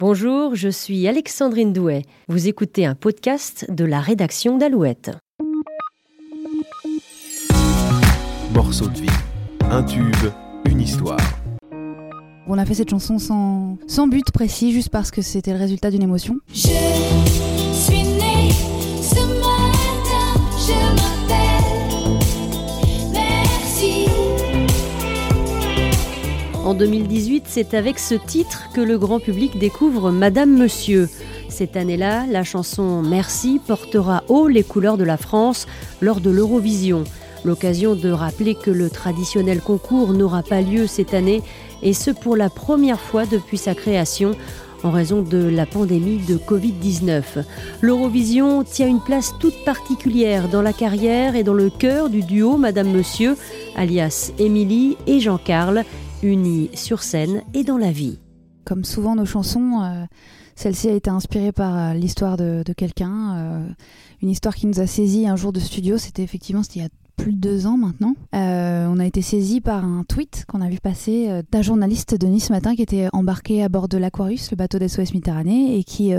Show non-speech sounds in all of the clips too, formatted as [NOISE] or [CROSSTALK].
Bonjour, je suis Alexandrine Douet. Vous écoutez un podcast de la rédaction d'Alouette. Morceau de vie, un tube, une histoire. On a fait cette chanson sans, sans but précis, juste parce que c'était le résultat d'une émotion. Je En 2018, c'est avec ce titre que le grand public découvre Madame Monsieur. Cette année-là, la chanson Merci portera haut les couleurs de la France lors de l'Eurovision. L'occasion de rappeler que le traditionnel concours n'aura pas lieu cette année, et ce pour la première fois depuis sa création en raison de la pandémie de Covid-19. L'Eurovision tient une place toute particulière dans la carrière et dans le cœur du duo Madame Monsieur, alias Émilie et Jean-Carl, unis sur scène et dans la vie. Comme souvent nos chansons, euh, celle-ci a été inspirée par euh, l'histoire de, quelqu'un, euh, une histoire qui nous a saisi un jour de studio. C'était effectivement il y a plus de deux ans maintenant. On a été saisi par un tweet qu'on a vu passer d'un journaliste de Nice Matin qui était embarqué à bord de l'Aquarius, le bateau d'SOS Méditerranée, et qui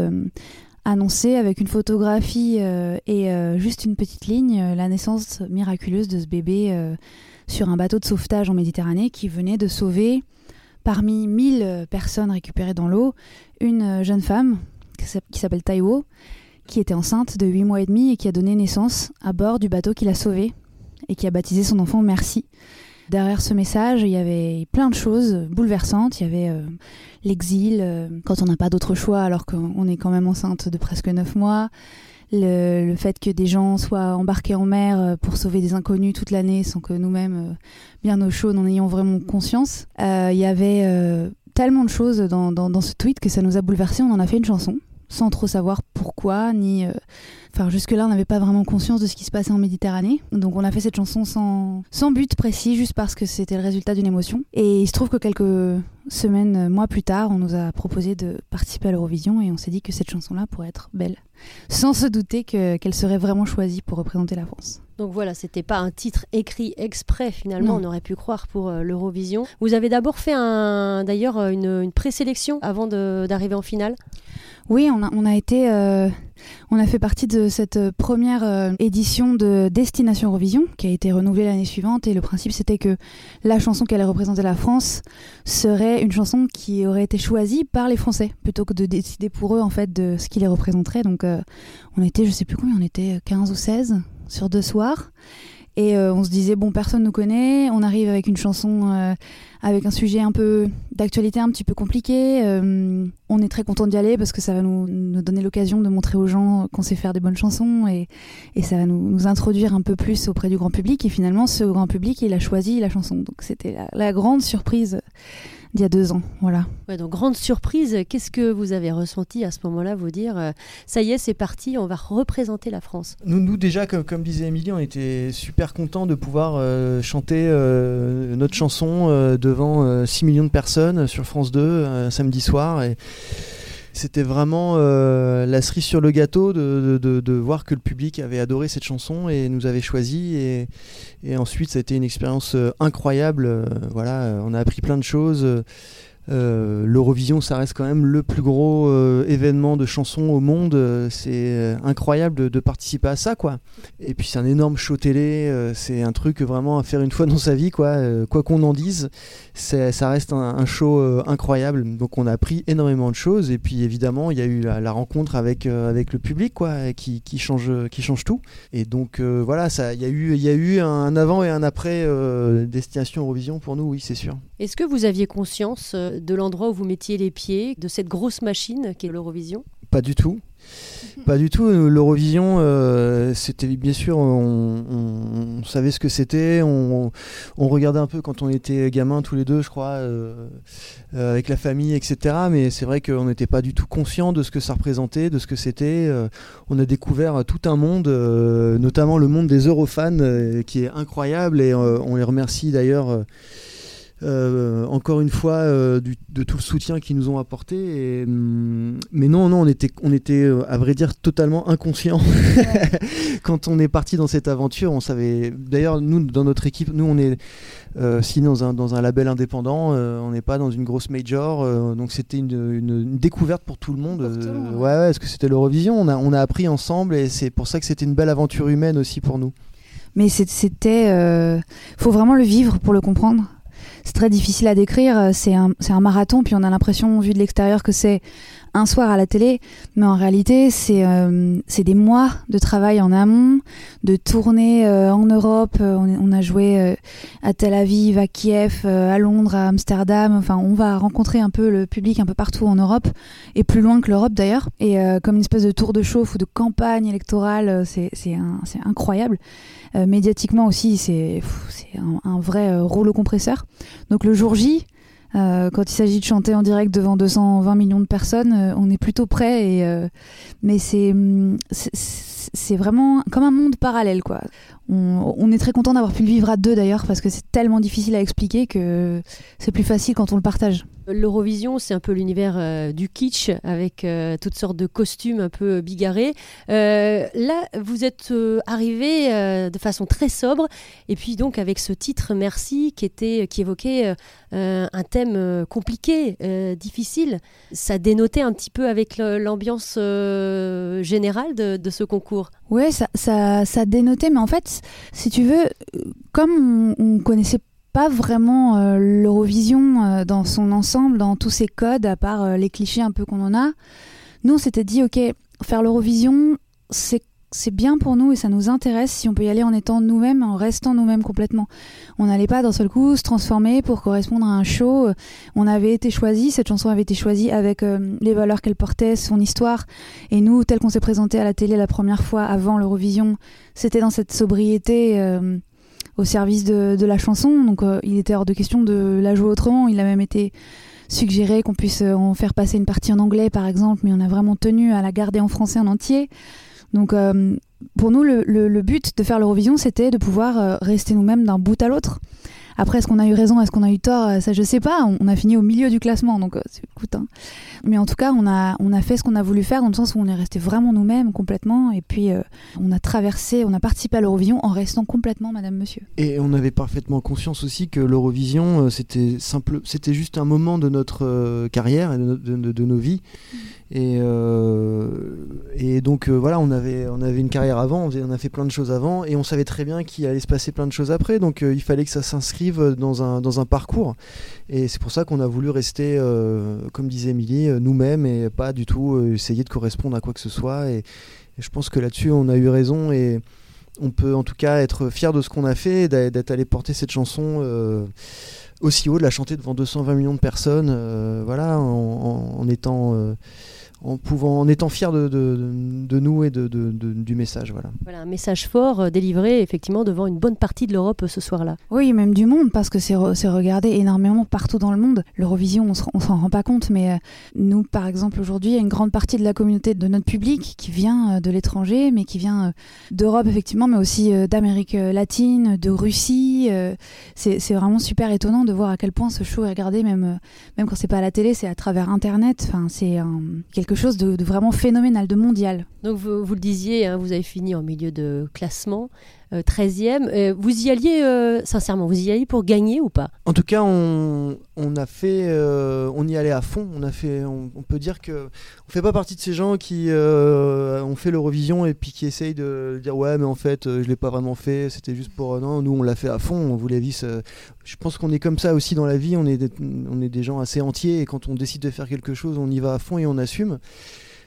annonçait avec une photographie et juste une petite ligne la naissance miraculeuse de ce bébé sur un bateau de sauvetage en Méditerranée qui venait de sauver parmi 1000 personnes récupérées dans l'eau une jeune femme qui s'appelle Taiwo qui était enceinte de 8 mois et demi et qui a donné naissance à bord du bateau qui l'a sauvée et qui a baptisé son enfant Merci. Derrière ce message, il y avait plein de choses bouleversantes. Il y avait euh, l'exil, euh, quand on n'a pas d'autre choix alors qu'on est quand même enceinte de presque 9 mois. Le, le fait que des gens soient embarqués en mer euh, pour sauver des inconnus toute l'année sans que nous-mêmes, euh, bien au chaud, n'en ayons vraiment conscience. Euh, Il y avait euh, tellement de choses dans, dans, dans ce tweet que ça nous a bouleversés. On en a fait une chanson sans trop savoir pourquoi, ni... euh, Enfin, jusque-là, on n'avait pas vraiment conscience de ce qui se passait en Méditerranée. Donc, on a fait cette chanson sans, sans but précis, juste parce que c'était le résultat d'une émotion. Et il se trouve que quelques semaines, euh, mois plus tard, on nous a proposé de participer à l'Eurovision et on s'est dit que cette chanson-là pourrait être belle. Sans se douter que- qu'elle serait vraiment choisie pour représenter la France. Donc voilà, c'était pas un titre écrit exprès finalement, Non. on aurait pu croire pour euh, l'Eurovision. Vous avez d'abord fait un, d'ailleurs euh, une, une présélection avant d'arriver en finale? Oui, on a, on a été, euh, on a fait partie de cette euh, première euh, édition de Destination Eurovision qui a été renouvelée l'année suivante et le principe c'était que la chanson qui allait représenter la France serait une chanson qui aurait été choisie par les Français plutôt que de décider pour eux en fait de ce qui les représenterait. Donc euh, on était, je sais plus combien, on était 15 ou 16 sur deux soirs. Et euh, on se disait, bon, personne nous connaît, on arrive avec une chanson euh, avec un sujet un peu d'actualité un petit peu compliqué. euh, on est très content d'y aller parce que ça va nous, donner l'occasion de montrer aux gens qu'on sait faire des bonnes chansons et, et ça va nous, introduire un peu plus auprès du grand public. Et finalement, ce grand public, il a choisi la chanson. Donc c'était la grande surprise d'il y a deux ans. Voilà. Ouais, donc grande surprise, qu'est-ce que vous avez ressenti à ce moment-là, vous dire euh, ça y est, c'est parti, on va représenter la France? Nous, nous déjà, comme, comme disait Émilie, on était super contents de pouvoir euh, chanter euh, notre chanson euh, devant euh, 6 millions de personnes sur France 2 euh, samedi soir. Et c'était vraiment euh, la cerise sur le gâteau de, de- voir que le public avait adoré cette chanson et nous avait choisi. Et, ensuite, ça a été une expérience euh, incroyable. Euh, voilà, on a appris plein de choses. Euh, L'Eurovision, ça reste quand même le plus gros euh, événement de chansons au monde. Euh, c'est incroyable de, participer à ça, quoi. Et puis c'est un énorme show télé. c'est un truc vraiment à faire une fois [LAUGHS] dans sa vie, quoi. Quoi qu'on en dise, ça reste un, show incroyable. Donc on a appris énormément de choses. Et puis évidemment, il y a eu la, la rencontre avec avec le public, quoi, qui, qui change qui change tout. Et donc voilà, ça, il y a eu il y a eu un avant et un après destination Eurovision pour nous, oui, c'est sûr. Est-ce que vous aviez conscience euh, de l'endroit où vous mettiez les pieds, de cette grosse machine qui est l'Eurovision Pas du tout. Pas du tout. Euh, L'Eurovision, euh, c'était bien sûr, on, on- on savait ce que c'était. On, on regardait un peu quand on était gamin tous les deux, je crois, euh, euh, avec la famille, etc. Mais c'est vrai qu'on n'était pas du tout conscient de ce que ça représentait, de ce que c'était. Euh, on a découvert tout un monde, euh, notamment le monde des Eurofans, euh, qui est incroyable. Et euh, on les remercie d'ailleurs. Euh, encore une fois euh, du- de tout le soutien qu'ils nous ont apporté et, hum, mais non, non, on était, on était, euh, à vrai dire, totalement inconscient [LAUGHS] quand on est parti dans cette aventure. On savait. D'ailleurs, nous, dans notre équipe, nous, on est euh, signé dans un, dans un label indépendant. on n'est pas dans une grosse major, donc c'était une, une- une découverte pour tout le monde. Ouais, ouais, parce que c'était l'Eurovision. On a, on a appris ensemble, et c'est pour ça que c'était une belle aventure humaine aussi pour nous. Mais c'était. euh, faut vraiment le vivre pour le comprendre. C'est très difficile à décrire. euh, C'est un, c'est un marathon, puis on a l'impression, vu de l'extérieur, que c'est un soir à la télé. Mais en réalité, c'est euh, des mois de travail en amont, de tournées euh, en Europe. Euh, On, a joué à Tel Aviv, à Kiev, à Londres, à Amsterdam. Enfin, on va rencontrer un peu le public un peu partout en Europe, et plus loin que l'Europe d'ailleurs. Et comme une espèce de tour de chauffe ou de campagne électorale, c'est incroyable. Médiatiquement aussi, c'est un, un vrai rouleau compresseur. Donc le jour J, euh, quand il s'agit de chanter en direct devant 220 millions de personnes, euh, on est plutôt prêt. Euh, mais c'est hum, c'est vraiment comme un monde parallèle, quoi. On, on est très content d'avoir pu le vivre à deux d'ailleurs, parce que c'est tellement difficile à expliquer que c'est plus facile quand on le partage. L'Eurovision, c'est un peu l'univers euh, du kitsch avec euh, toutes sortes de costumes un peu bigarrés. Euh, là, vous êtes arrivé de façon très sobre, et puis donc avec ce titre Merci qui était qui évoquait un thème compliqué, difficile. Ça dénotait un petit peu avec l'ambiance générale de, ce concours. Ouais, ça, ça, ça dénotait, mais en fait, si tu veux, comme on, on connaissait pas vraiment euh, l'Eurovision euh, dans son ensemble, dans tous ses codes, à part euh, les clichés un peu qu'on en a, nous on s'était dit, ok, faire l'Eurovision, c'est bien pour nous et ça nous intéresse si on peut y aller en étant nous-mêmes, en restant nous-mêmes complètement. On n'allait pas d'un seul coup se transformer pour correspondre à un show. On avait été choisi, cette chanson avait été choisie avec les valeurs qu'elle portait, son histoire. Et nous, tel qu'on s'est présenté à la télé la première fois avant l'Eurovision, c'était dans cette sobriété au service de, la chanson. Donc euh, il était hors de question de la jouer autrement. Il a même été suggéré qu'on puisse euh, en faire passer une partie en anglais, par exemple, mais on a vraiment tenu à la garder en français en entier. Donc euh, pour nous, le, le- but de faire l'Eurovision, c'était de pouvoir rester nous-mêmes d'un bout à l'autre. Après, est-ce qu'on a eu raison, est-ce qu'on a eu tort Euh, Ça, je sais pas. On, on a fini au milieu du classement, donc euh, écoute. hein. Mais en tout cas, on a, on a fait ce qu'on a voulu faire dans le sens où on est resté vraiment nous-mêmes complètement. Et puis, euh, on a traversé, on a participé à l'Eurovision en restant complètement Madame Monsieur. Et on avait parfaitement conscience aussi que l'Eurovision, euh, c'était simple, c'était juste un moment de notre euh, carrière et de, no- de- de- de nos vies. Et, euh, et donc euh, voilà, on avait, on avait une carrière avant, on, a fait plein de choses avant, et on savait très bien qu'il allait se passer plein de choses après. Donc euh, il fallait que ça s'inscrive dans un, dans un parcours. Et c'est pour ça qu'on a voulu rester, comme disait Émilie, nous-mêmes et pas du tout essayer de correspondre à quoi que ce soit. Et, je pense que là-dessus, on a eu raison et on peut en tout cas être fier de ce qu'on a fait, d'être allé porter cette chanson aussi haut, de la chanter devant 220 millions de personnes, voilà, en, étant, en pouvant, en étant fier de, de- de- de nous et de, de- de- du message, voilà. Voilà un message fort euh, délivré effectivement devant une bonne partie de l'Europe euh, ce soir-là. Oui, même du monde, parce que c'est re- c'est regardé énormément partout dans le monde. L'Eurovision, on on s'en rend pas compte, mais euh, nous, par exemple, aujourd'hui, il y a une grande partie de la communauté de notre public qui vient euh, de l'étranger, mais qui vient euh, d'Europe, effectivement, mais aussi euh, d'Amérique latine, de Russie. euh, c'est c'est vraiment super étonnant de voir à quel point ce show est regardé, même, euh, même quand c'est pas à la télé, c'est à travers Internet. Enfin, c'est un- chose de, vraiment phénoménal, de mondial. Donc vous, le disiez, hein, vous avez fini en milieu de classement, 13e. Euh, vous y alliez, euh, sincèrement, vous y alliez pour gagner ou pas? En tout cas, on, a fait, euh, on y allait à fond. On a fait, on, peut dire que on fait pas partie de ces gens qui euh, ont fait l'Eurovision et puis qui essayent de dire ouais, mais en fait, euh, je l'ai pas vraiment fait. C'était juste pour euh, non. Nous, on l'a fait à fond. On voulait vivre. Je pense qu'on est comme ça aussi dans la vie. On est, on est des gens assez entiers et quand on décide de faire quelque chose, on y va à fond et on assume.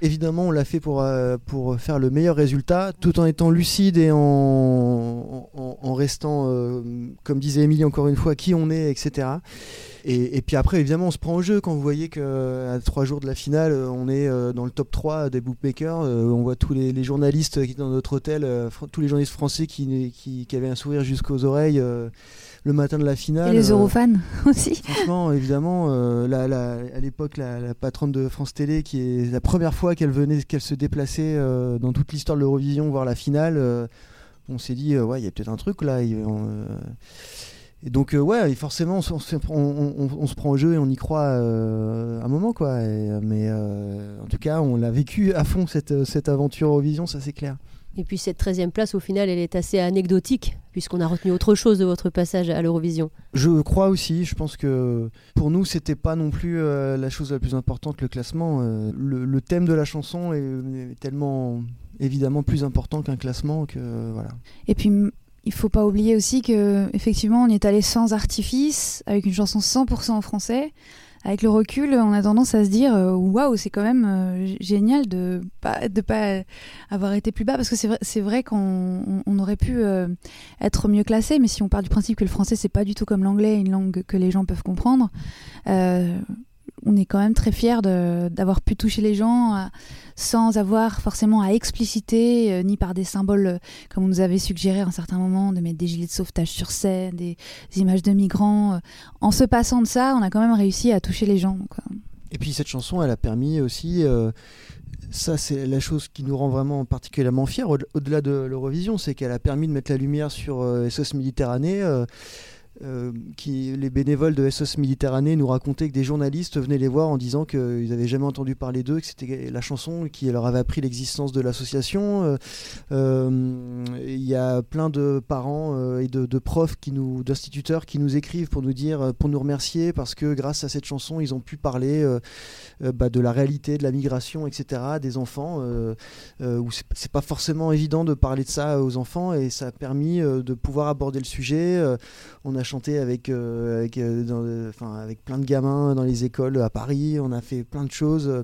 Évidemment, on l'a fait pour, euh, pour faire le meilleur résultat, tout en étant lucide et en, en, restant, euh, comme disait Émilie encore une fois, qui on est, etc. Et, puis après, évidemment, on se prend au jeu quand vous voyez qu'à trois jours de la finale, euh, on est euh, dans le top 3 des bookmakers. euh, on voit tous les, journalistes qui étaient dans notre hôtel, euh, tous les journalistes français qui, qui, avaient un sourire jusqu'aux oreilles euh, le matin de la finale. Et les euh, Eurofans [LAUGHS] aussi. Franchement, évidemment, euh, la- la- à l'époque, la, la patronne de France Télé, qui est la première fois qu'elle venait, qu'elle se déplaçait euh, dans toute l'histoire de l'Eurovision voir la finale, on s'est dit, ouais, il y a peut-être un truc là. on, Et donc, euh, ouais, et forcément, on, se- on prend- on- on- on se prend au jeu et on y croit euh, un moment, quoi. Et, mais euh, en tout cas, on l'a vécu à fond, cette, cette aventure Eurovision, ça c'est clair. Et puis cette 13e place, au final, elle est assez anecdotique, puisqu'on a retenu autre chose de votre passage à l'Eurovision. Je crois aussi, je pense que pour nous, c'était pas non plus euh, la chose la plus importante, le classement. Euh, le, le thème de la chanson est, est tellement évidemment plus important qu'un classement que euh, voilà. Et puis, il faut pas oublier aussi que effectivement, on est allé sans artifice, avec une chanson 100% en français. Avec le recul, on a tendance à se dire euh, waouh, c'est quand même euh, génial de pas de pas avoir été plus bas. Parce que c'est vrai, c'est vrai qu'on on- aurait pu euh, être mieux classé, mais si on part du principe que le français c'est pas du tout comme l'anglais, une langue que les gens peuvent comprendre, on est quand même très fiers d'avoir pu toucher les gens euh, sans avoir forcément à expliciter euh, ni par des symboles euh, comme on nous avait suggéré à un certain moment, de mettre des gilets de sauvetage sur scène, des, images de migrants. En se passant de ça, on a quand même réussi à toucher les gens. Et puis cette chanson, elle a permis aussi, ça c'est la chose qui nous rend vraiment particulièrement fiers, au- au-delà de l'Eurovision, c'est qu'elle a permis de mettre la lumière sur SOS Méditerranée. Euh, qui, les bénévoles de SOS Méditerranée nous racontaient que des journalistes venaient les voir en disant qu'ils n'avaient jamais entendu parler d'eux, que c'était la chanson qui leur avait appris l'existence de l'association. Euh, euh, Il y a plein de parents et de, profs, qui nous, d'instituteurs qui nous écrivent pour nous dire, pour nous remercier parce que grâce à cette chanson, ils ont pu parler bah, de la réalité, de la migration, etc., des enfants, où c'est pas forcément évident de parler de ça aux enfants et ça a permis de pouvoir aborder le sujet. On a chanté avec, euh, avec, euh, enfin, avec plein de gamins dans les écoles à Paris, on a fait plein de choses.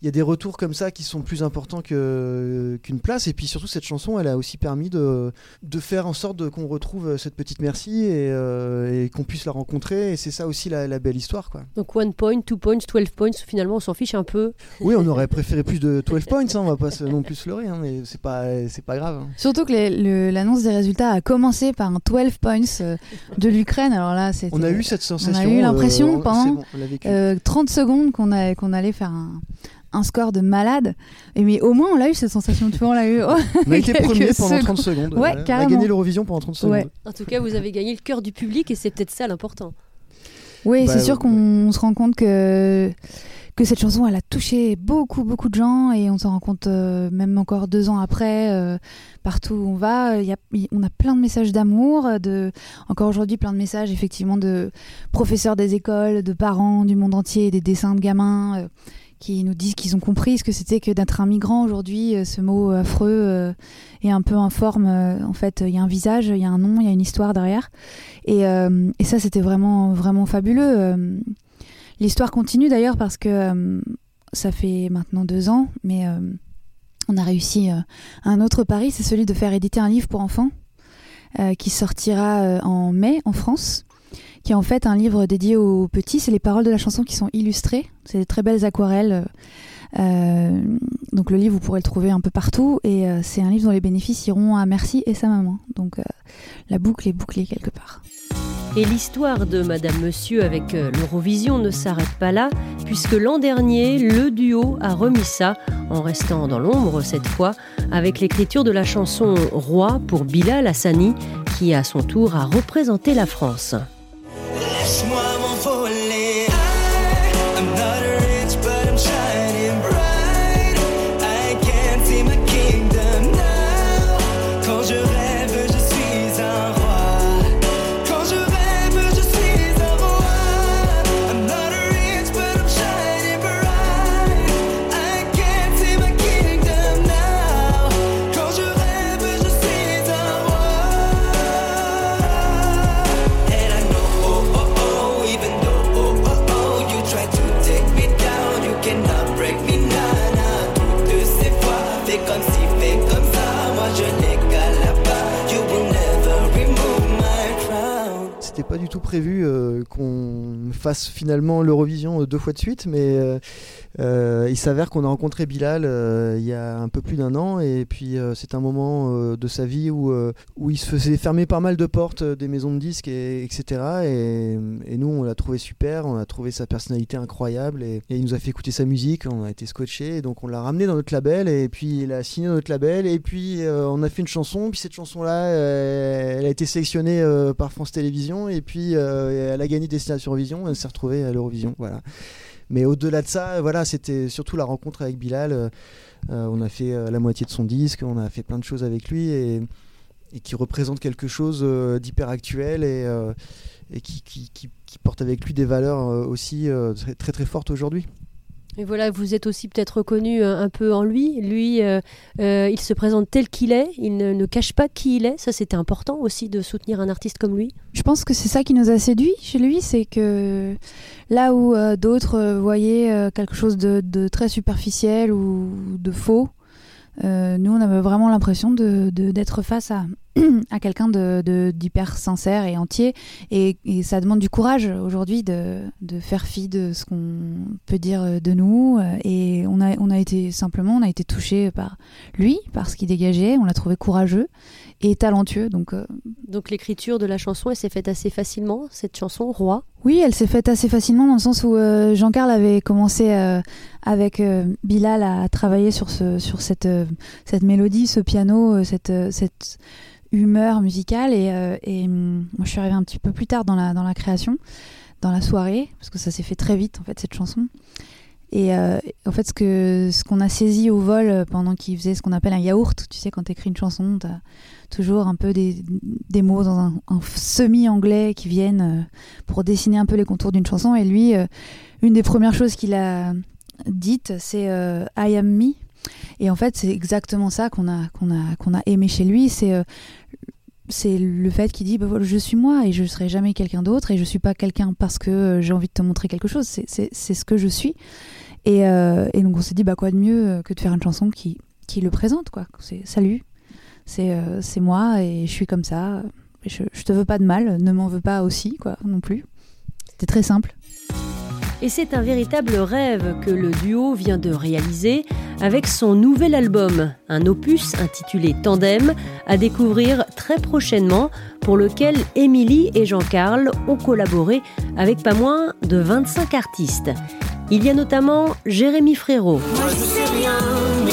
Euh, il y a des retours comme ça qui sont plus importants que- qu'une place. Et puis surtout, cette chanson, elle a aussi permis de, de faire en sorte qu'on retrouve cette petite Merci et, euh, et qu'on puisse la rencontrer. Et c'est ça aussi la, la belle histoire. Quoi. Donc one point, two points, 12 points, finalement on s'en fiche un peu. Oui, on aurait préféré plus de 12 points, hein, on va pas se- non plus se leurrer, hein, mais c'est pas, c'est pas grave. hein. Surtout que l'annonce des résultats a commencé par un 12 points euh, de l'Ukraine. Alors là, On a eu cette sensation. eu l'impression euh, pendant, bon, on l'a vécu. euh, 30 secondes qu'on a- qu'on allait faire un, un score de malade. Et mais au moins, on l'a eu cette sensation. Tu vois, on l'a eu. [LAUGHS] on a été [LAUGHS] premier pendant secondes. 30 secondes. Ouais, voilà. On a gagné l'Eurovision pendant 30 secondes. Ouais. En tout cas, vous avez gagné le cœur du public et c'est peut-être ça l'important. Oui, Bah, c'est sûr ouais. qu'on se rend compte que, que cette chanson, elle a touché beaucoup, beaucoup de gens et on s'en rend compte euh, même encore deux ans après, euh, partout où on va. il Y a, on a plein de messages d'amour, de, encore aujourd'hui plein de messages effectivement de professeurs des écoles, de parents du monde entier, des dessins de gamins euh, qui nous disent qu'ils ont compris ce que c'était que d'être un migrant aujourd'hui, euh, ce mot affreux euh, et un peu informe. euh, en fait, il y a un visage, il y a un nom, il y a une histoire derrière. Et, euh, et ça, c'était vraiment, vraiment fabuleux. Euh, L'histoire continue d'ailleurs parce que euh, ça fait maintenant deux ans, mais euh, on a réussi euh, un autre pari, c'est celui de faire éditer un livre pour enfants euh, qui sortira euh, en mai en France, qui est en fait un livre dédié aux petits. C'est les paroles de la chanson qui sont illustrées. C'est des très belles aquarelles. Euh, donc le livre, vous pourrez le trouver un peu partout. Et euh, c'est un livre dont les bénéfices iront à Merci et sa maman. Donc euh, la boucle est bouclée quelque part. Et l'histoire de Madame Monsieur avec l'Eurovision ne s'arrête pas là, puisque l'an dernier, le duo a remis ça, en restant dans l'ombre cette fois, avec l'écriture de la chanson Roi pour Bilal Hassani, qui à son tour a représenté la France. Laisse-moi m'envoler. Finalement l'Eurovision euh, deux fois de suite, mais, euh, il s'avère qu'on a rencontré Bilal euh, il y a un peu plus d'un an et puis euh, c'est un moment de sa vie où, où il se faisait fermer pas mal de portes des maisons de disques et, etc. Et, nous on l'a trouvé super, on a trouvé sa personnalité incroyable et, il nous a fait écouter sa musique, on a été scotché et donc on l'a ramené dans notre label et puis il a signé notre label et puis on a fait une chanson puis cette chanson là elle a été sélectionnée par France Télévisions et puis elle a gagné Destination Eurovision et elle s'est retrouvée à l'Eurovision voilà. Mais au-delà de ça, voilà, c'était surtout la rencontre avec Bilal. euh, euh, on a fait euh, la moitié de son disque, on a fait plein de choses avec lui et, qui représente quelque chose d'hyper actuel et, qui, qui- porte avec lui des valeurs aussi très très fortes aujourd'hui. Et voilà, vous êtes aussi peut-être reconnu euh, un peu en lui. Lui, euh, euh, il se présente tel qu'il est, il ne, cache pas qui il est. Ça, c'était important aussi de soutenir un artiste comme lui. Je pense que c'est ça qui nous a séduit chez lui, c'est que là où d'autres voyaient quelque chose de, très superficiel ou de faux, nous on avait vraiment l'impression de- de- d'être face à, [CLEARS THROAT] à quelqu'un de- d'hyper sincère et entier. Et, et ça demande du courage aujourd'hui de, de faire fi de ce qu'on peut dire euh, de nous. Euh, Et on a, on a été simplement, on a été touché par lui, par ce qu'il dégageait. On l'a trouvé courageux et talentueux. Donc euh, Donc l'écriture de la chanson, elle s'est faite assez facilement, cette chanson, Roi? Oui, elle s'est faite assez facilement dans le sens où euh, Jean-Carl avait commencé euh, avec Bilal à travailler sur, ce, sur cette, cette mélodie, ce piano, cette, cette humeur musicale. Et, euh, hum, moi, je suis arrivée un petit peu plus tard dans la, dans la création, dans la soirée, parce que ça s'est fait très vite, en fait, cette chanson. Et euh, en fait, ce que ce qu'on a saisi au vol euh, pendant qu'il faisait ce qu'on appelle un yaourt, tu sais, quand tu écris une chanson, tu as toujours un peu des, des mots dans un, semi-anglais qui viennent pour dessiner un peu les contours d'une chanson. Et lui, une des premières choses qu'il a dites, c'est I am me. Et en fait, c'est exactement ça qu'on a, qu'on a, a aimé chez lui. C'est euh, c'est le fait qu'il dit bah je suis moi et je serai jamais quelqu'un d'autre et je suis pas quelqu'un parce que euh, j'ai envie de te montrer quelque chose. C'est- ce que je suis. Et, euh, et donc on s'est dit bah quoi de mieux que de faire une chanson qui, qui le présente quoi. C'est salut, c'est moi et je suis comme ça. Je, je te veux pas de mal, ne m'en veux pas aussi quoi non plus. C'était très simple. Et c'est un véritable rêve que le duo vient de réaliser avec son nouvel album, un opus intitulé Tandem, à découvrir très prochainement, pour lequel Émilie et Jean-Carl ont collaboré avec pas moins de 25 artistes. Il y a notamment Jérémy Frérot, Moi je sais rien, mais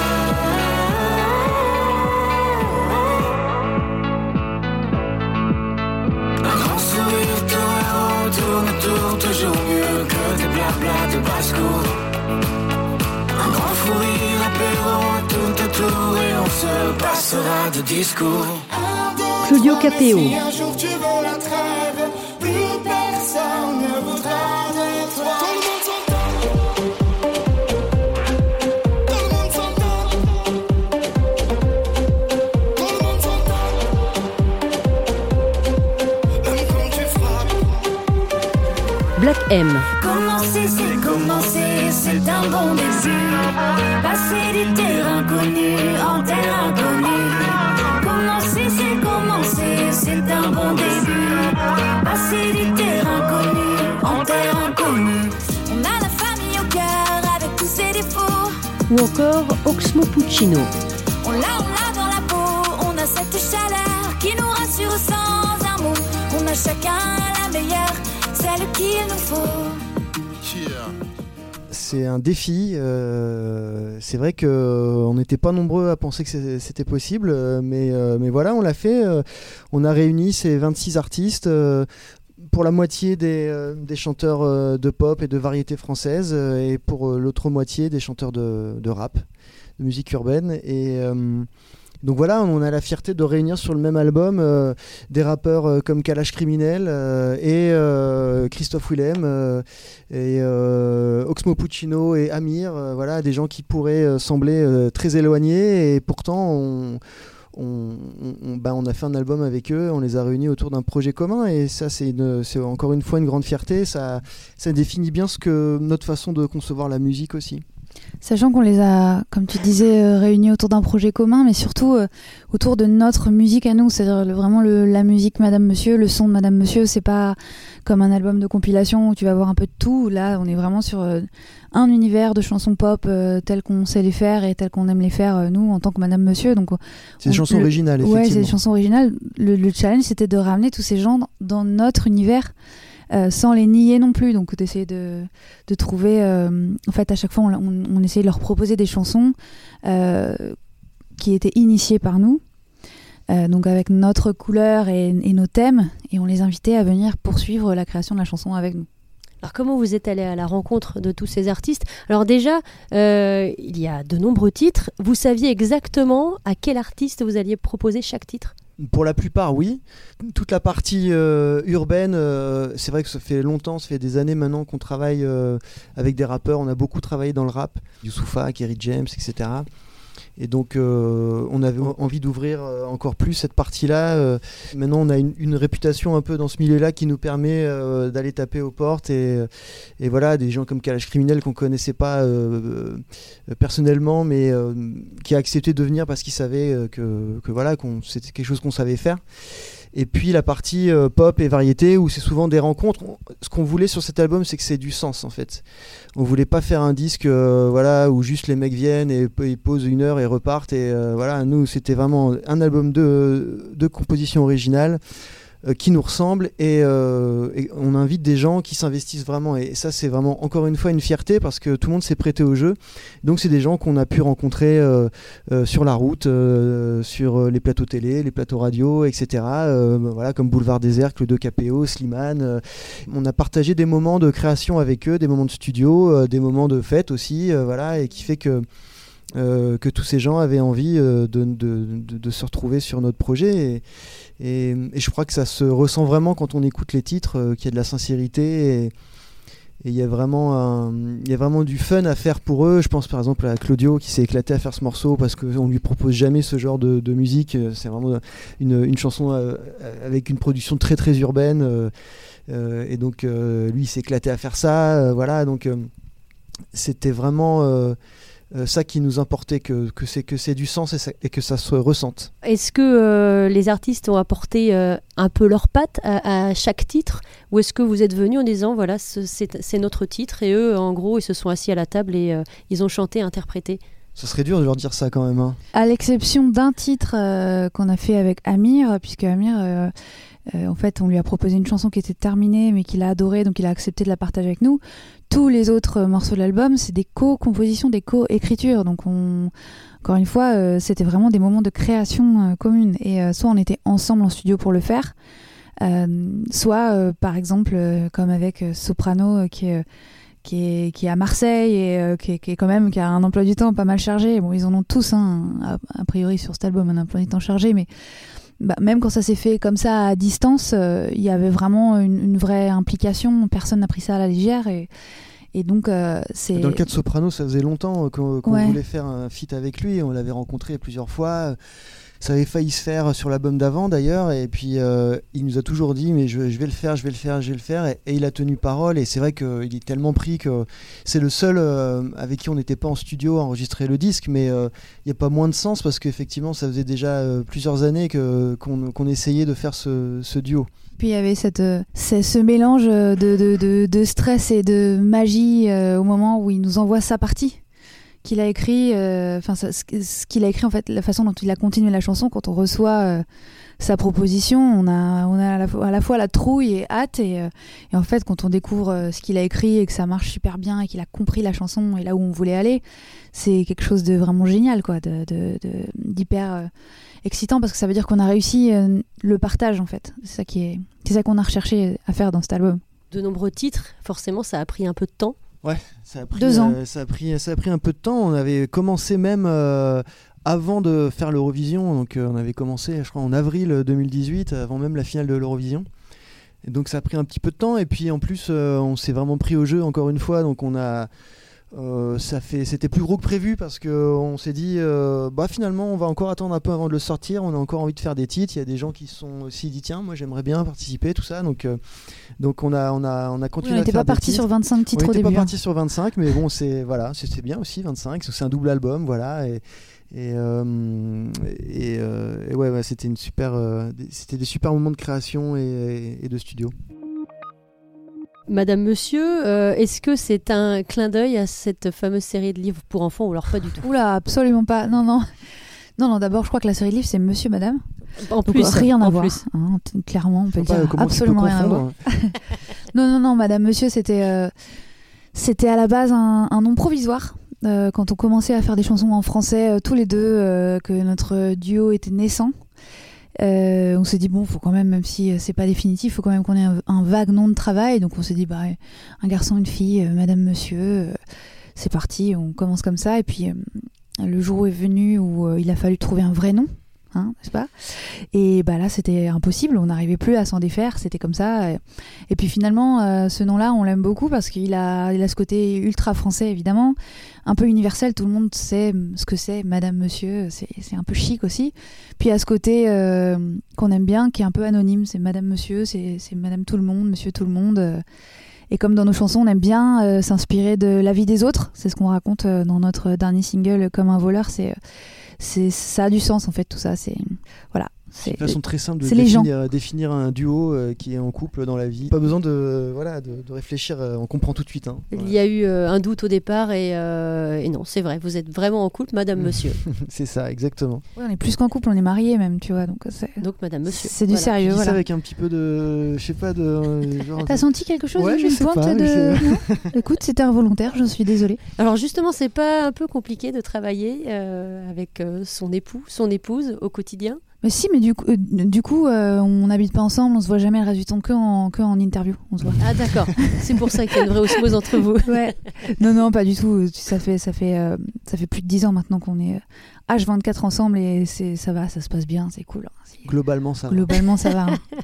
Claudio ou encore Oxmo Puccino. On l'a, on l'a dans la peau, on a cette chaleur qui nous rassure sans un mot. On a chacun la meilleure, celle qu'il nous faut. C'est un défi. euh, c'est vrai que euh, on n'était pas nombreux à penser que c'était possible, euh, mais, euh, mais voilà, on l'a fait. euh, on a réuni ces 26 artistes. Pour la moitié des, euh, chanteurs euh, de pop et de variété française, euh, et pour l'autre moitié des chanteurs de, rap, de musique urbaine. Et, Donc voilà, on a la fierté de réunir sur le même album des rappeurs comme Kalash Criminel et Christophe Willem et Oxmo Puccino et Amir, voilà, des gens qui pourraient sembler très éloignés et pourtant on, on, bah, on a fait un album avec eux, on les a réunis autour d'un projet commun et ça c'est encore une fois une grande fierté, ça, ça définit bien ce que notre façon de concevoir la musique aussi. Sachant qu'on les a, comme tu disais, euh, réunis autour d'un projet commun, mais surtout euh, autour de notre musique à nous, c'est-à-dire vraiment le- la musique Madame Monsieur, le son de Madame Monsieur, c'est pas comme un album de compilation où tu vas voir un peu de tout. Là, on est vraiment sur euh, un univers de chansons pop euh, tel qu'on sait les faire et tel qu'on aime les faire nous en tant que Madame Monsieur. Donc C'est des On- chansons le- originales, Ouais, c'est des chansons originales. Le, le challenge, c'était de ramener tous ces gens dans, notre univers sans les nier non plus. Donc, d'essayer de, de trouver. euh, en fait, à chaque fois, on, essayait de leur proposer des chansons euh, qui étaient initiées par nous. euh, donc avec notre couleur et, nos thèmes, et on les invitait à venir poursuivre la création de la chanson avec nous. Alors comment vous êtes allé à la rencontre de tous ces artistes? Alors déjà, euh, il y a de nombreux titres. Vous saviez exactement à quel artiste vous alliez proposer chaque titre? Pour la plupart, oui. Toute la partie euh, urbaine, euh, c'est vrai que ça fait longtemps, ça fait des années maintenant qu'on travaille euh, avec des rappeurs. On a beaucoup travaillé dans le rap, Youssoufa, Kerry James, etc. Et donc, euh, on avait en- envie d'ouvrir euh, encore plus cette partie-là. Euh, maintenant, on a une, réputation un peu dans ce milieu-là qui nous permet d'aller taper aux portes. Et, voilà, des gens comme Kalash Criminel qu'on connaissait pas personnellement, mais qui a accepté de venir parce qu'il savait euh, que, voilà, c'était quelque chose qu'on savait faire. Et puis la partie euh, pop et variété où c'est souvent des rencontres. On- Ce qu'on voulait sur cet album, c'est que c'est du sens en fait. On voulait pas faire un disque euh, voilà où juste les mecs viennent et ils posent une heure et repartent. Et euh, voilà, nous c'était vraiment un album de, de composition originale qui nous ressemble et, euh, et on invite des gens qui s'investissent vraiment. Et ça c'est vraiment encore une fois une fierté parce que tout le monde s'est prêté au jeu. Donc c'est des gens qu'on a pu rencontrer. euh, euh, sur la route, euh, sur euh, les plateaux télé, les plateaux radio, etc. Euh, ben voilà, comme Boulevard Désert, le 2KPO, Slimane. euh, on a partagé des moments de création avec eux, des moments de studio, euh, des moments de fête aussi, euh, voilà, et qui fait que euh, que tous ces gens avaient envie euh, de, de- de- de se retrouver sur notre projet. Et, et- je crois que ça se ressent vraiment quand on écoute les titres, euh, qu'il y a de la sincérité. Et, il y a vraiment il y a vraiment du fun à faire pour eux. Je pense par exemple à Claudio qui s'est éclaté à faire ce morceau parce qu'on lui propose jamais ce genre de, de musique. C'est vraiment une, une chanson avec une production très très urbaine. et donc lui il s'est éclaté à faire ça. voilà, donc c'était vraiment euh, ça qui nous importait, que, que c'est que c'est du sens et, que ça se ressente. Est-ce que euh, les artistes ont apporté euh, un peu leur patte à, à chaque titre? Ou est-ce que vous êtes venu en disant voilà, ce- c'est notre titre et eux, en gros, ils se sont assis à la table et ils ont chanté, interprété? Ce serait dur de leur dire ça quand même. hein. À l'exception d'un titre euh, qu'on a fait avec Amir, puisque Amir, euh, euh, en fait, on lui a proposé une chanson qui était terminée, mais qu'il a adorée, donc il a accepté de la partager avec nous. Tous les autres morceaux de l'album, c'est des co-compositions, des co-écritures. Donc, on... encore une fois, c'était vraiment des moments de création commune. Et soit on était ensemble en studio pour le faire, soit, par exemple, comme avec Soprano, qui est qui est, qui est à Marseille et euh, qui, est, qui est quand même qui a un emploi du temps pas mal chargé. Bon, ils en ont tous, hein, a, a priori sur cet album, un emploi du temps chargé, mais bah, même quand ça s'est fait comme ça à distance, euh, il y avait vraiment une, une vraie implication. Personne n'a pris ça à la légère et, et donc euh, c'est. Dans le cas de Soprano, ça faisait longtemps qu'on Ouais. voulait faire un feat avec lui. On l'avait rencontré plusieurs fois. Ça avait failli se faire sur l'album d'avant d'ailleurs. Et puis euh, il nous a toujours dit mais je, vais le faire, je vais le faire, je vais le faire. Et, il a tenu parole. Et c'est vrai qu'il est tellement pris que c'est le seul euh, avec qui on n'était pas en studio à enregistrer le disque. Mais euh, il n'y a pas moins de sens parce qu'effectivement ça faisait déjà euh, plusieurs années qu'on essayait de faire ce, ce duo. Puis il y avait cette, euh, ce, mélange de, de, de, stress et de magie euh, au moment où il nous envoie sa partie qu'il a écrit, euh, enfin ce qu'il a écrit en fait, la façon dont il a continué la chanson quand on reçoit euh, sa proposition, on a, on a à la, fois, la trouille et hâte et, euh, et en fait quand on découvre ce qu'il a écrit et que ça marche super bien et qu'il a compris la chanson et là où on voulait aller, c'est quelque chose de vraiment génial quoi, d'hyper excitant parce que ça veut dire qu'on a réussi le partage en fait. C'est ça qu'on a recherché à faire dans cet album. De nombreux titres, forcément, ça a pris un peu de temps. Ça a pris, Deux ans. euh, ça, a pris, ça a pris un peu de temps. On avait commencé même euh, avant de faire l'Eurovision. Donc euh, on avait commencé, je crois, en avril 2018, avant même la finale de l'Eurovision. Donc ça a pris un petit peu de temps. Et puis en plus, on s'est vraiment pris au jeu encore une fois. Donc on a euh, ça fait, c'était plus gros que prévu parce que on s'est dit, euh, bah finalement, on va encore attendre un peu avant de le sortir. On a encore envie de faire des titres. Il y a des gens qui sont aussi dit, tiens, moi j'aimerais bien participer, tout ça. Donc, euh, donc on a, on a, on a Oui, continué. on à n'était pas parti sur 25 titres on au n'était pas début. hein. parti sur 25, mais bon, c'est voilà, c'est bien aussi 25. parce que C'est un double album, voilà. Et, et, et, et ouais, ouais, c'était une super, des- c'était des super moments de création et, et de studio. Madame Monsieur, euh, est-ce que c'est un clin d'œil à cette fameuse série de livres pour enfants ou alors pas du tout? Oula, absolument pas. Non, non. Non, non, d'abord, je crois que la série de livres, c'est Monsieur, Madame. En Donc, plus, rien à en voir. plus. hein, clairement, on peut dire. absolument rien à voir. [LAUGHS] Non, non, non, Madame Monsieur, c'était euh, c'était à la base un, un nom provisoire. Euh, quand on commençait à faire des chansons en français, euh, tous les deux, euh, que notre duo était naissant, euh, on s'est dit, bon, faut quand même, même si euh, c'est pas définitif, faut quand même qu'on ait un, vague nom de travail. Donc on s'est dit, bah, un garçon, une fille, euh, Madame Monsieur, c'est parti, on commence comme ça. Et puis le jour est venu où il a fallu trouver un vrai nom. Hein, n'est-ce pas? Et bah là, c'était impossible, on n'arrivait plus à s'en défaire, c'était comme ça. Et puis finalement, euh, ce nom-là, on l'aime beaucoup parce qu'il a, il ce côté ultra français, évidemment, un peu universel, tout le monde sait ce que c'est, Madame, Monsieur, c'est un peu chic aussi. Puis à ce côté euh, qu'on aime bien, qui est un peu anonyme, c'est Madame, Monsieur, c'est Madame tout le monde, Monsieur tout le monde. Et comme dans nos chansons, on aime bien euh, s'inspirer de la vie des autres, c'est ce qu'on raconte dans notre dernier single, Comme un voleur, c'est... c'est ça a du sens en fait tout ça. C'est voilà C'est une façon très simple de gens. définir, définir un duo euh, qui est en couple dans la vie. Pas besoin de, voilà, de, de réfléchir, euh, on comprend tout de suite. hein. Il y a eu euh, un doute au départ et, euh, et non, c'est vrai, vous êtes vraiment en couple, Madame [LAUGHS] Monsieur. C'est ça, exactement. Ouais, on est plus qu'en couple on est mariés même tu vois donc Madame Monsieur. c'est du Voilà. Tu sérieux dis ça voilà avec un petit peu de, je sais pas, de euh, [LAUGHS] genre. T'as senti quelque chose Ouais, une je sais pointe pas, de [LAUGHS] Écoute, c'était involontaire, je suis désolée. Alors justement, c'est pas un peu compliqué de travailler euh, avec euh, son époux, son épouse au quotidien? Mais si, mais du coup, euh, du coup euh, on n'habite pas ensemble, on se voit jamais le reste du temps que en, que en interview. On se voit. Ah d'accord, c'est pour ça qu'il y a une vraie osmose entre vous. Ouais. Non, non, pas du tout. Ça fait, ça fait, euh, ça fait plus de 10 ans maintenant qu'on est euh, H24 ensemble et c'est, ça va, ça se passe bien, c'est cool. hein. Globalement, ça. va. Globalement, ça va. hein. [LAUGHS]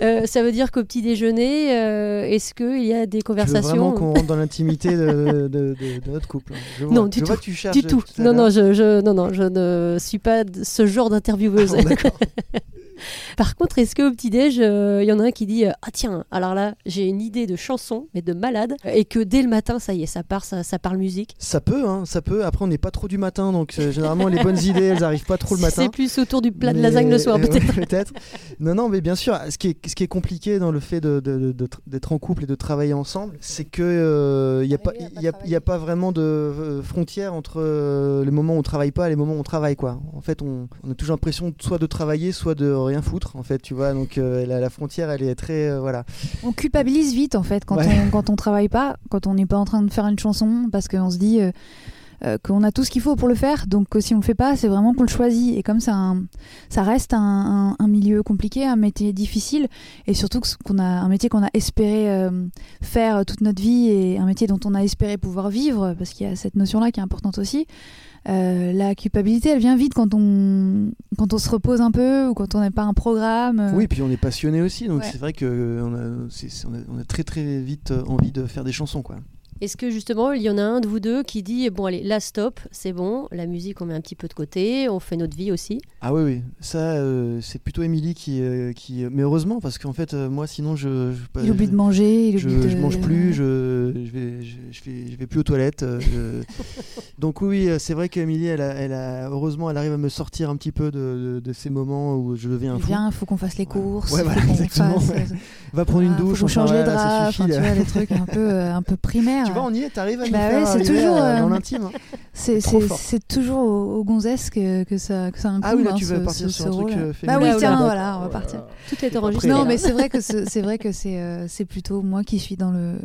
Euh, ça veut dire qu'au petit déjeuner, euh, est-ce qu'il y a des Tu veux conversations vraiment qu'on rentre dans l'intimité de, de- de- de [LAUGHS] notre couple hein. je vois. Non, du Je tout. que tu cherches Du tout. à Non, non, je, je- non, non, je ne suis pas ce genre d'intervieweuse. Ah bon, d'accord. [LAUGHS] Par contre, est-ce qu'au petit-déj, euh, il y en a un qui dit euh, Ah tiens, alors là, j'ai une idée de chanson, mais de malade, et que dès le matin, ça y est, ça part, ça, ça parle musique Ça peut, hein, ça peut. Après, on n'est pas trop du matin, donc euh, généralement les bonnes idées, elles arrivent pas trop le [LAUGHS] matin. C'est plus autour du plat de Mais- lasagne le soir, euh, peut-être. [LAUGHS] peut-être. Non, non, mais bien sûr, ce qui est, ce qui est compliqué dans le fait de- de- de- d'être en couple et de travailler ensemble, c'est que il n'y a, pas- y a, y a pas vraiment de euh, frontière entre euh, les moments où on travaille pas et les moments où on travaille. Quoi. En fait, on, on a toujours l'impression soit de travailler, soit de rien foutre, en fait, tu vois. Donc euh, la, la frontière, elle est très. euh, voilà. On culpabilise vite en fait quand, Ouais. on, quand on travaille pas, quand on n'est pas en train de faire une chanson, parce qu'on se dit euh, euh, qu'on a tout ce qu'il faut pour le faire, donc que si on le fait pas, c'est vraiment qu'on le choisit. Et comme ça, un- ça reste un, un- un milieu compliqué, un métier difficile, et surtout qu'on a un métier qu'on a espéré euh, faire toute notre vie et un métier dont on a espéré pouvoir vivre, parce qu'il y a cette notion-là qui est importante aussi. Euh, la culpabilité, elle vient vite quand on, quand on se repose un peu ou quand on n'a pas un programme. euh, Oui, puis on est passionné aussi, donc Ouais. c'est vrai que euh, on a, on, a, on a très très vite euh, envie de faire des chansons, quoi. Est-ce que justement, il y en a un de vous deux qui dit Bon, allez, là, stop, c'est bon, la musique, on met un petit peu de côté, on fait notre vie aussi? Ah oui, oui, ça, euh, c'est plutôt Émilie qui, euh, qui. Mais heureusement, parce qu'en fait, euh, moi, sinon, je. je, il oublie je- de manger, il je, oublie de... je mange plus, je, je, vais, je, je vais, je vais plus aux toilettes. euh, je- [LAUGHS] Donc oui, euh, c'est vrai qu'Émilie, elle a, elle a, heureusement, elle arrive à me sortir un petit peu de, de, de ces moments où je deviens un fou. Viens, il faut qu'on fasse les courses, Ouais, voilà, qu'on exactement, fasse, ouais. euh, Va prendre une ah, douche, enfin, change les draps, suffit, enfin, tu vois, des trucs un peu, euh, un peu primaires. Tu vois, on y est, t'arrives à nous Bah faire ouais, c'est toujours, à- euh, dans l'intime. hein. c'est, toujours aux, aux gonzesses que, que, ça, que ça incombe. Ah oui, là, hein, tu veux partir ce- sur ce un truc, rôle. euh, Bah féminin. oui, tiens, voilà, on va partir. Tout est enregistré. Non, là. mais c'est vrai que c'est, c'est vrai que c'est, euh, c'est plutôt moi qui suis dans le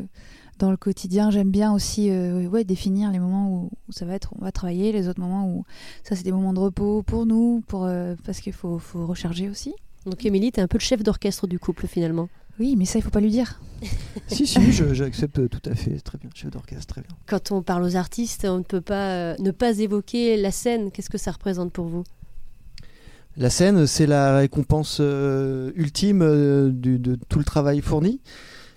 dans le quotidien. J'aime bien aussi euh, ouais, définir les moments où, où ça va être, on va travailler, les autres moments où ça c'est des moments de repos pour nous, pour euh, parce qu'il faut, faut recharger aussi. Donc, Émilie, t'es un peu le chef d'orchestre du couple finalement. Oui, mais ça, il faut pas lui dire. [LAUGHS] si, si, j'accepte tout à fait. Très bien, chef d'orchestre, très bien. Quand on parle aux artistes, on ne peut pas euh, ne pas évoquer la scène. Qu'est-ce que ça représente pour vous? La scène, c'est la récompense euh, ultime euh, du- de tout le travail fourni.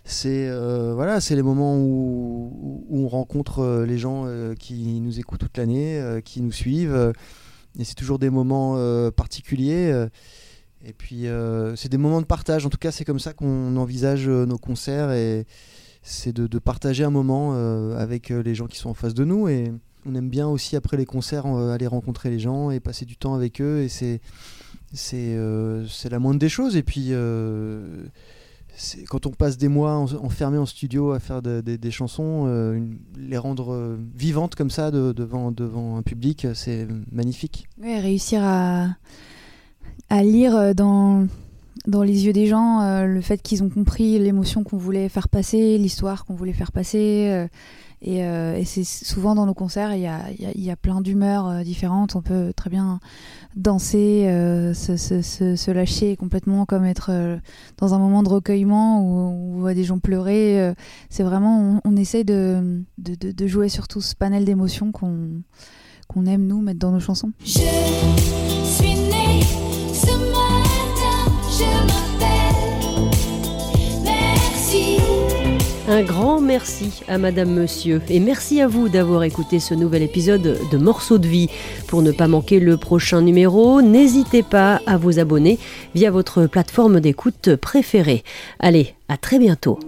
C'est euh, voilà, c'est les moments où, où on rencontre euh, les gens euh, qui nous écoutent toute l'année, euh, qui nous suivent, euh, et c'est toujours des moments euh, particuliers. Et puis euh, c'est des moments de partage. En tout cas, c'est comme ça qu'on envisage euh, nos concerts et c'est de, partager un moment euh, avec les gens qui sont en face de nous. Et on aime bien aussi après les concerts aller rencontrer les gens et passer du temps avec eux. Et c'est c'est euh, la moindre des choses. Et puis quand on passe des mois en- enfermés en studio à faire de- de- des chansons, les rendre vivantes comme ça de- devant devant un public, c'est magnifique. Ouais, réussir à, à lire euh, dans, dans les yeux des gens euh, le fait qu'ils ont compris l'émotion qu'on voulait faire passer, l'histoire qu'on voulait faire passer. euh, et c'est souvent dans nos concerts, il y a, y y a plein d'humeurs différentes. On peut très bien danser, se, lâcher complètement, comme être dans un moment de recueillement où, où on voit des gens pleurer. c'est vraiment, on, on essaie de, de, jouer sur tout ce panel d'émotions qu'on qu'on aime nous mettre dans nos chansons. Un grand merci à Madame Monsieur et merci à vous d'avoir écouté ce nouvel épisode de Morceaux de vie. Pour ne pas manquer le prochain numéro, n'hésitez pas à vous abonner via votre plateforme d'écoute préférée. Allez, à très bientôt.